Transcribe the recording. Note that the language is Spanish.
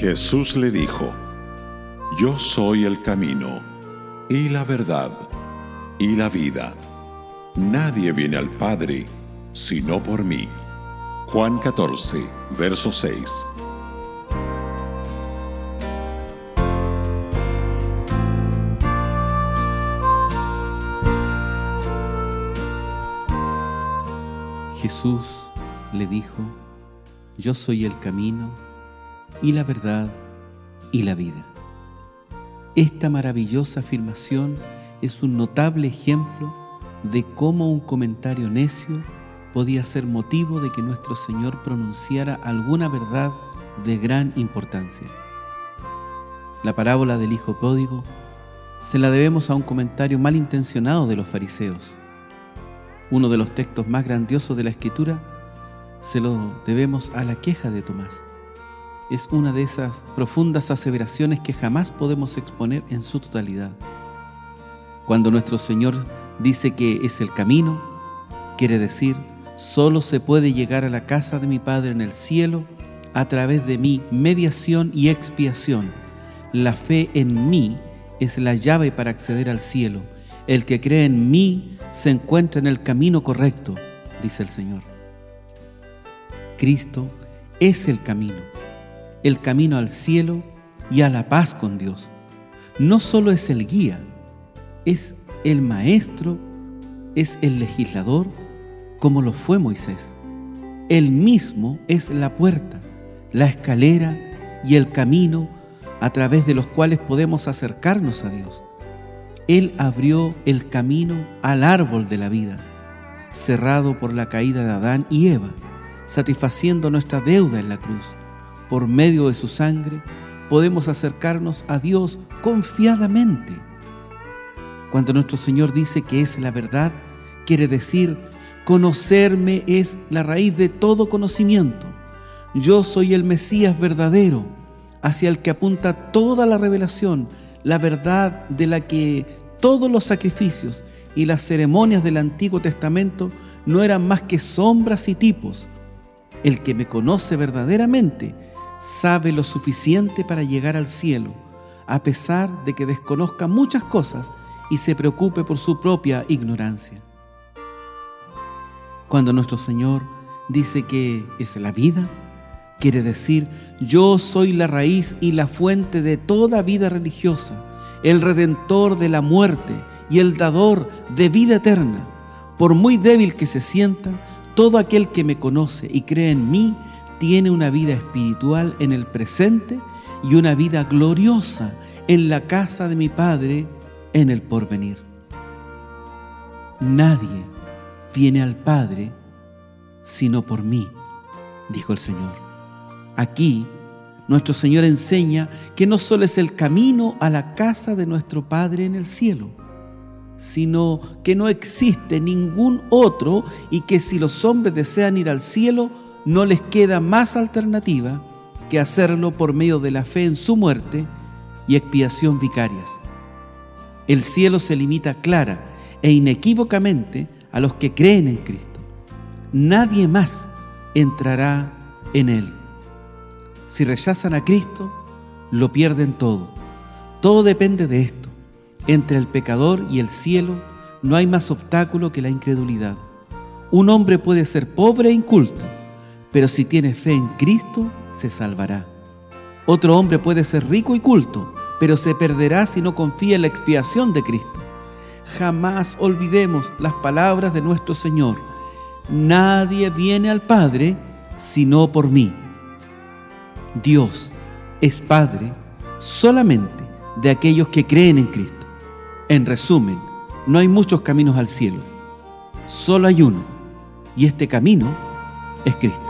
Jesús le dijo, Yo soy el camino y la verdad y la vida. Nadie viene al Padre sino por mí. Juan 14, verso 6. Jesús le dijo, Yo soy el camino y la verdad y la vida. Esta maravillosa afirmación es un notable ejemplo de cómo un comentario necio podía ser motivo de que nuestro Señor pronunciara alguna verdad de gran importancia. La parábola del Hijo Pródigo se la debemos a un comentario malintencionado de los fariseos. Uno de los textos más grandiosos de la Escritura se lo debemos a la queja de Tomás. Es una de esas profundas aseveraciones que jamás podemos exponer en su totalidad. Cuando nuestro Señor dice que es el camino, quiere decir, solo se puede llegar a la casa de mi Padre en el cielo a través de mi mediación y expiación. La fe en mí es la llave para acceder al cielo. El que cree en mí se encuentra en el camino correcto, dice el Señor. Cristo es el camino, el camino al cielo y a la paz con Dios. No solo es el guía, es el maestro, es el legislador, como lo fue Moisés. Él mismo es la puerta, la escalera y el camino a través de los cuales podemos acercarnos a Dios. Él abrió el camino al árbol de la vida, cerrado por la caída de Adán y Eva, satisfaciendo nuestra deuda en la cruz. Por medio de su sangre podemos acercarnos a Dios confiadamente cuando nuestro Señor dice que es la verdad, quiere decir, conocerme es la raíz de todo conocimiento. Yo soy el Mesías verdadero, hacia el que apunta toda la revelación, la verdad de la que todos los sacrificios y las ceremonias del Antiguo Testamento no eran más que sombras y tipos. El que me conoce verdaderamente sabe lo suficiente para llegar al cielo, a pesar de que desconozca muchas cosas y se preocupe por su propia ignorancia. Cuando nuestro Señor dice que es la vida, quiere decir, yo soy la raíz y la fuente de toda vida religiosa, el redentor de la muerte y el dador de vida eterna. Por muy débil que se sienta, todo aquel que me conoce y cree en mí tiene una vida espiritual en el presente y una vida gloriosa en la casa de mi Padre en el porvenir. Nadie viene al Padre sino por mí, dijo el Señor. Aquí nuestro Señor enseña que no solo es el camino a la casa de nuestro Padre en el cielo, sino que no existe ningún otro y que si los hombres desean ir al cielo, no les queda más alternativa que hacerlo por medio de la fe en su muerte y expiación vicarias. El cielo se limita clara e inequívocamente a los que creen en Cristo. Nadie más entrará en Él. Si rechazan a Cristo, lo pierden todo. Todo depende de esto. Entre el pecador y el cielo no hay más obstáculo que la incredulidad. Un hombre puede ser pobre e inculto, pero si tiene fe en Cristo, se salvará. Otro hombre puede ser rico y culto, pero se perderá si no confía en la expiación de Cristo. Jamás olvidemos las palabras de nuestro Señor. Nadie viene al Padre sino por mí. Dios es Padre solamente de aquellos que creen en Cristo. En resumen, no hay muchos caminos al cielo, solo hay uno, y este camino es Cristo.